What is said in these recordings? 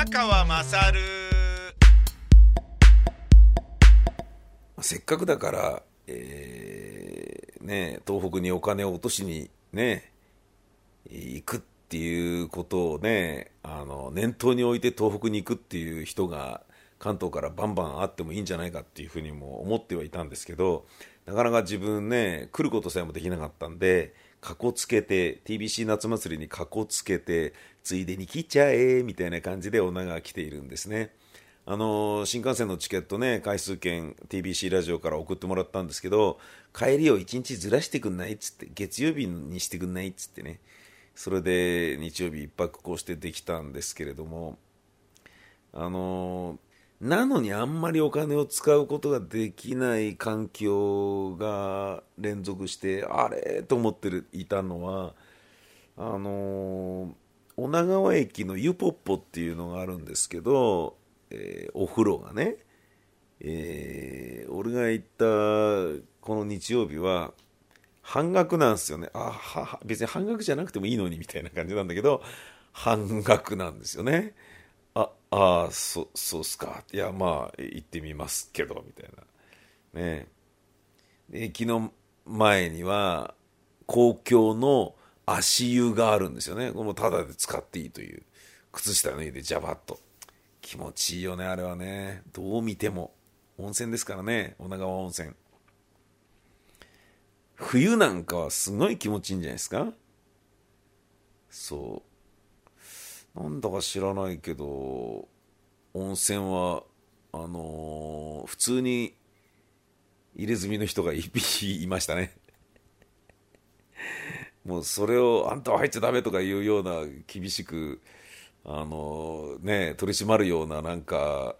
宮川まさるせっかくだから、えーね、東北にお金を落としにね、行くっていうことをね、あの、念頭に置いて東北に行くっていう人が関東からバンバンあってもいいんじゃないかっていうふうにも思ってはいたんですけど、なかなか自分ね、来ることさえもできなかったんで、かこつけて、TBC 夏祭りにかこつけて、ついでに来ちゃえ、みたいな感じで女が来ているんですね。あの新幹線のチケットね、回数券 TBC ラジオから送ってもらったんですけど、帰りを1日ずらしてくんないっつって、月曜日にしてくんないっつってね、それで日曜日一泊こうしてできたんですけれども、あのなのにあんまりお金を使うことができない環境が連続して、あれと思っていたのは、あの女川駅のユポッポっていうのがあるんですけど、えーお風呂がね、えー俺が行ったこの日曜日は半額なんですよね。あは別に半額じゃなくてもいいのにみたいな感じなんだけど半額なんですよね。ああそそうっすか。いやまあ行ってみますけどみたいな。ね。で駅の前には公共の足湯があるんですよね。これもタダで使っていいという。靴下脱いでジャバッと。気持ちいいよねあれはね。どう見ても。温泉ですからね。女川温泉。冬なんかはすごい気持ちいいんじゃないですか。そう。なんだか知らないけど温泉はあのー普通に入れ墨の人が一匹 いましたね。もうそれをあんたは入っちゃダメとかいうような厳しくあのね取り締まるようななんか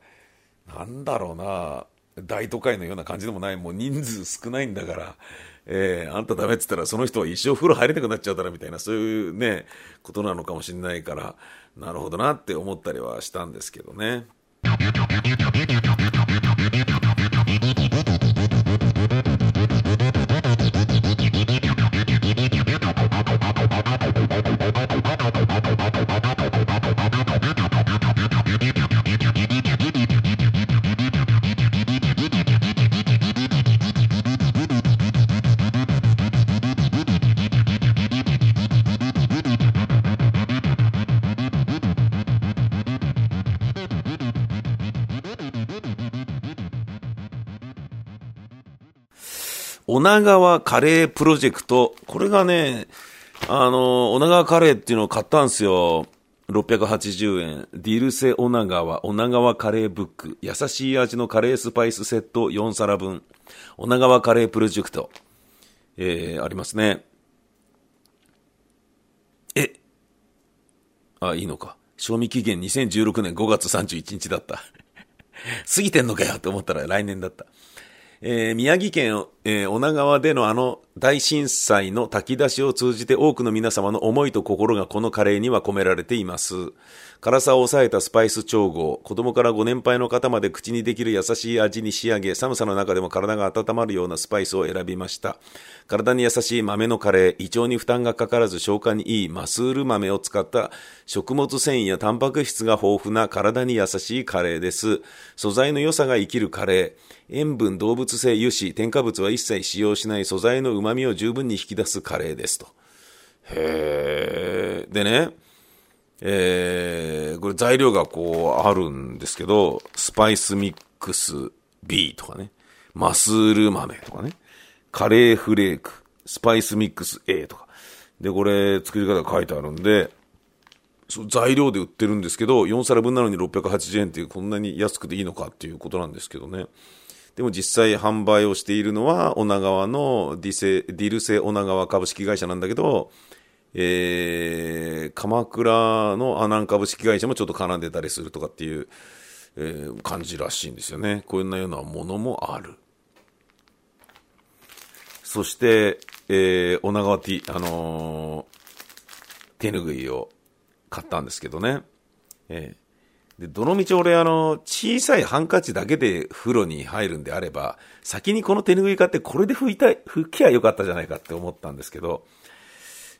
なんだろうな大都会のような感じでもないもう人数少ないんだから、えーあんたダメって言ったらその人は一生風呂入れなくなっちゃうだろみたいなそういうねことなのかもしれないからなるほどなって思ったりはしたんですけどね。女川カレープロジェクト。これがね、あの、女川カレーっていうのを買ったんですよ。680円。ディルセ女川、女川カレーブック。優しい味のカレースパイスセット4皿分。女川カレープロジェクト。えー、ありますね。え、あ、いいのか。賞味期限2016年5月31日だった。過ぎてんのかよって思ったら来年だった。えー宮城県、えー女川でのあの大震災の炊き出しを通じて多くの皆様の思いと心がこのカレーには込められています。辛さを抑えたスパイス調合、子供からご年配の方まで口にできる優しい味に仕上げ、寒さの中でも体が温まるようなスパイスを選びました。体に優しい豆のカレー、胃腸に負担がかからず消化にいいマスール豆を使った食物繊維やタンパク質が豊富な体に優しいカレーです。素材の良さが生きるカレー。塩分、動物性油脂、添加物は一切使用しない素材の旨味を十分に引き出すカレーですと。へー。でね、えー、これ材料がこうあるんですけど、スパイスミックス B とかね、マスール豆とかね、カレーフレーク、スパイスミックス A とか。で、これ作り方が書いてあるんで、材料で売ってるんですけど、4皿分なのに680円っていうこんなに安くていいのかっていうことなんですけどね。でも実際販売をしているのは、女川のディセ、ディルセ女川株式会社なんだけど、えー、鎌倉の阿南株式会社もちょっと絡んでたりするとかっていう、えー感じらしいんですよね。こんなようなものもある。そして、えー、女川 T、あのー手ぬぐいを買ったんですけどね。えーで、どのみち俺、あの、小さいハンカチだけで風呂に入るんであれば、先にこの手ぬぐい買ってこれで拭いたい、拭きゃよかったじゃないかって思ったんですけど、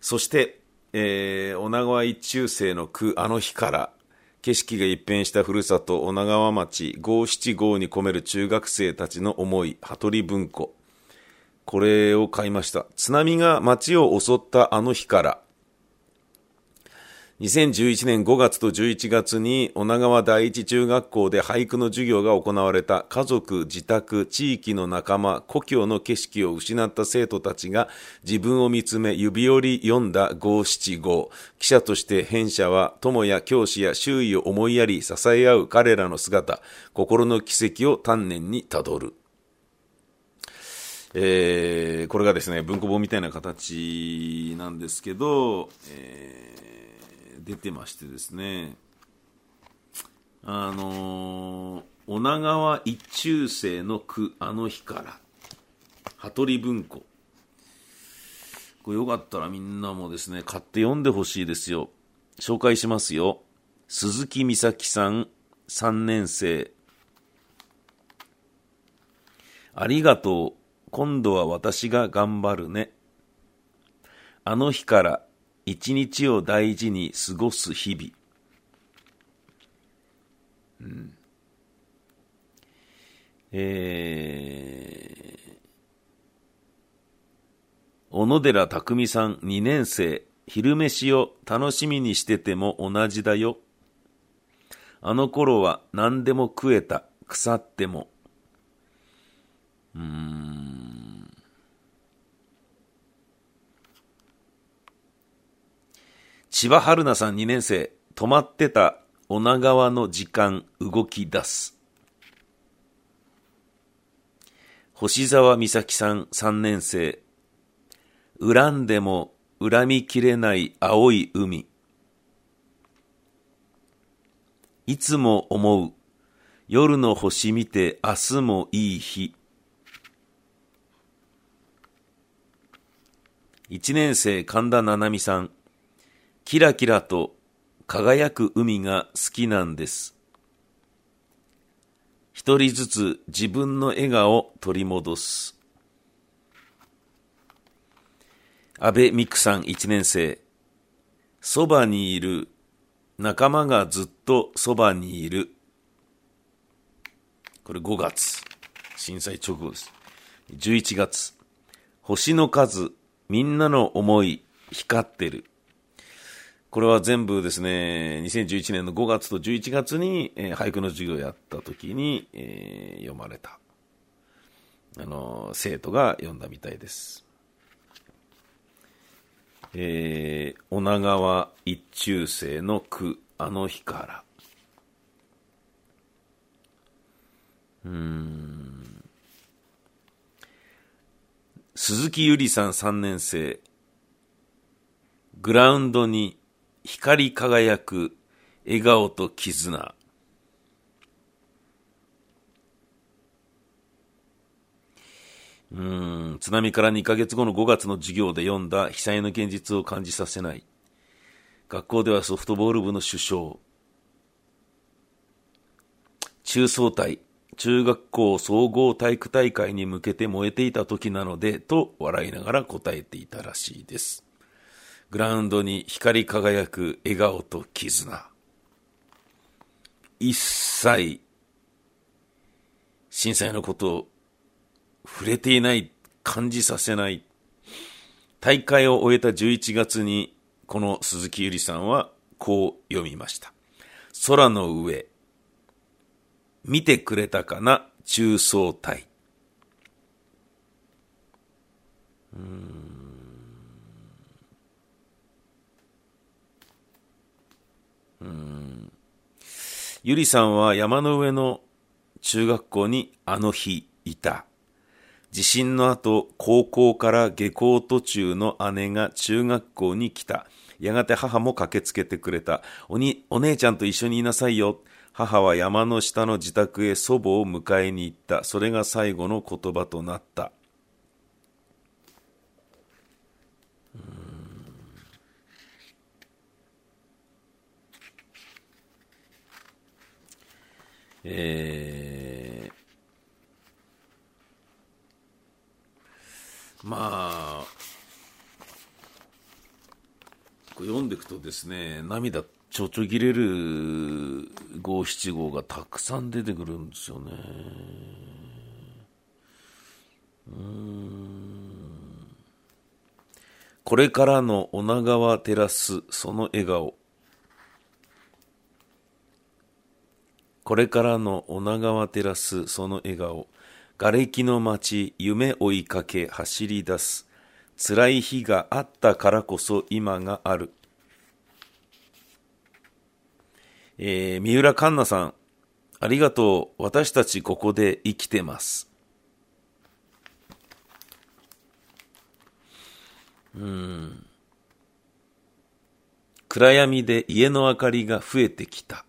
そして、えー、女川一中生の句、あの日から、景色が一変したふるさと女川町五七五に込める中学生たちの思い羽鳥文庫。これを買いました。津波が町を襲ったあの日から2011年5月と11月に女川第一中学校で俳句の授業が行われた家族、自宅、地域の仲間、故郷の景色を失った生徒たちが自分を見つめ指折り読んだ五七五。記者として編者は友や教師や周囲を思いやり支え合う彼らの姿、心の奇跡を丹念にたどる。えー、これがですね、文庫本みたいな形なんですけど、えー出てましてですね、あのー、女川一中生の句、あの日から、羽鳥文庫。これよかったらみんなもですね、買って読んでほしいですよ。紹介しますよ。鈴木美咲さん、3年生。ありがとう。今度は私が頑張るね。あの日から一日を大事に過ごす日々。うん、えー、小野寺匠さん2年生、昼飯を楽しみにしてても同じだよ。あの頃は何でも食えた、腐っても。うーん。千葉春菜さん2年生、止まってた女川の時間動き出す。星沢美咲さん3年生、恨んでも恨みきれない青い海。いつも思う、夜の星見て明日もいい日。1年生神田七海さん、キラキラと輝く海が好きなんです。一人ずつ自分の笑顔を取り戻す。安倍美久さん一年生。そばにいる。仲間がずっとそばにいる。これ5月。震災直後です。11月。星の数、みんなの思い、光ってる。これは全部ですね、2011年の5月と11月に、えー、俳句の授業をやった時に、えー、読まれた。あの、生徒が読んだみたいです。えー、女川一中生の句、あの日から。うん。鈴木ゆりさん3年生。グラウンドに光り輝く笑顔と絆。うん、津波から2ヶ月後の5月の授業で読んだ被災の現実を感じさせない。学校ではソフトボール部の首相。中総体、中学校総合体育大会に向けて燃えていた時なので、と笑いながら答えていたらしいです。グラウンドに光り輝く笑顔と絆。一切、震災のことを触れていない、感じさせない。大会を終えた11月に、この鈴木ゆりさんはこう読みました。空の上、見てくれたかな、中層体。うんゆりさんは山の上の中学校にあの日いた。地震の後、高校から下校途中の姉が中学校に来た。やがて母も駆けつけてくれた。おに、お姉ちゃんと一緒にいなさいよ。母は山の下の自宅へ祖母を迎えに行った。それが最後の言葉となった。えー、まあ、こ読んでいくとですね、涙ちょちょぎれる五七五がたくさん出てくるんですよね。うんこれからの女川照らすその笑顔。これからの女川照らすその笑顔。瓦礫の街、夢追いかけ走り出す。辛い日があったからこそ今がある。えー、三浦環奈さん、ありがとう。私たちここで生きてます。うん。暗闇で家の明かりが増えてきた。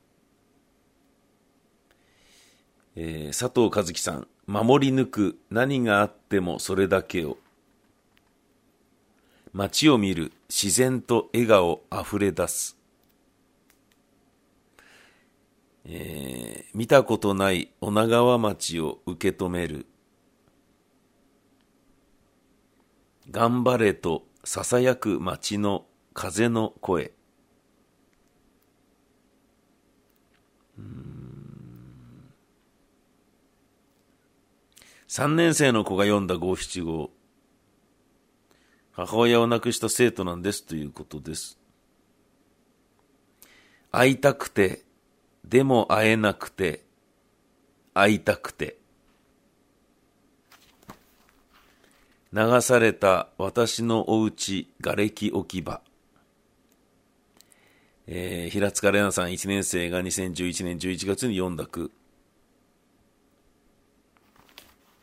えー、佐藤和樹さん、守り抜く何があってもそれだけを。街を見る自然と笑顔あふれ出す。えー、見たことない女川町を受け止める。頑張れと囁く町の風の声。うん3年生の子が読んだ五七五。母親を亡くした生徒なんですということです。会いたくてでも会えなくて、会いたくて。流された私のおうち瓦礫置き場。えー、平塚玲奈さん1年生が2011年11月に読んだ句。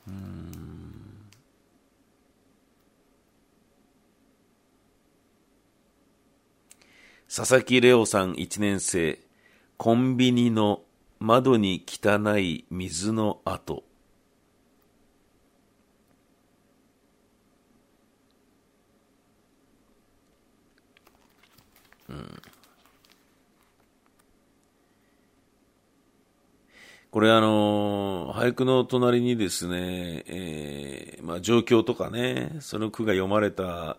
うん。佐々木レオさん1年生。コンビニの窓に汚い水の跡。うん、これあの俳句の隣にですね、えー、まあ状況とかね、その句が読まれた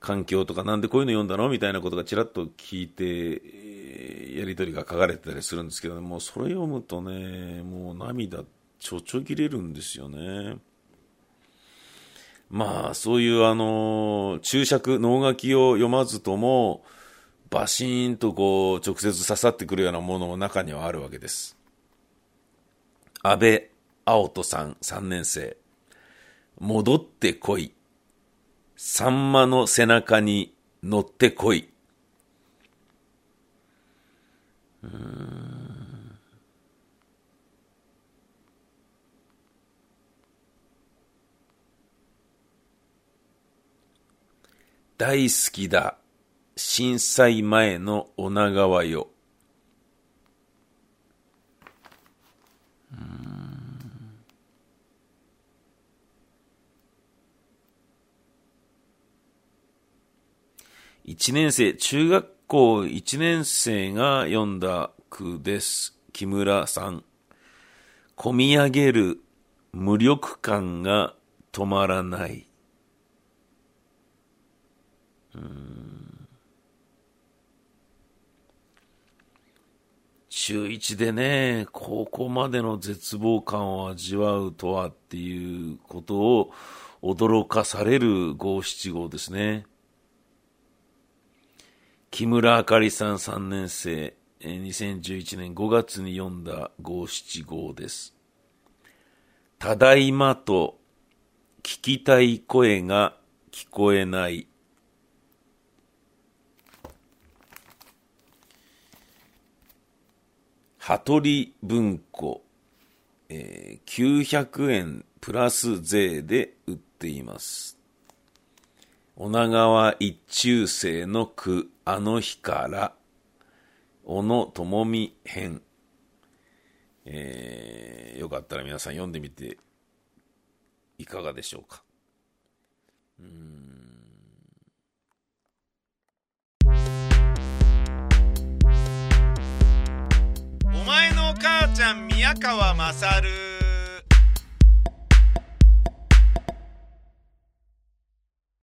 環境とかなんでこういうの読んだのみたいなことがちらっと聞いてえ、やり取りが書かれてたりするんですけどもそれ読むとねもう涙ちょちょぎれるんですよね。まあそういうあの注釈能書きを読まずともバシーンとこう直接刺さってくるようなものも中にはあるわけです。安倍青人さん3年生。戻ってこい。さんまの背中に乗ってこい。大好きだ。震災前の女川よ。一年生、中学校1年生が読んだ句です。木村さん。込み上げる無力感が止まらない。中1でね、ここまでの絶望感を味わうとはっていうことを驚かされる五七五ですね。木村あかりさん3年生、2011年5月に読んだ五七五です。ただいまと聞きたい声が聞こえない。羽鳥文庫、えー、900円プラス税で売っています。女川一中生の句、あの日から、小野智美編。えー、よかったら皆さん読んでみていかがでしょうか。うんお前の母ちゃん宮川勝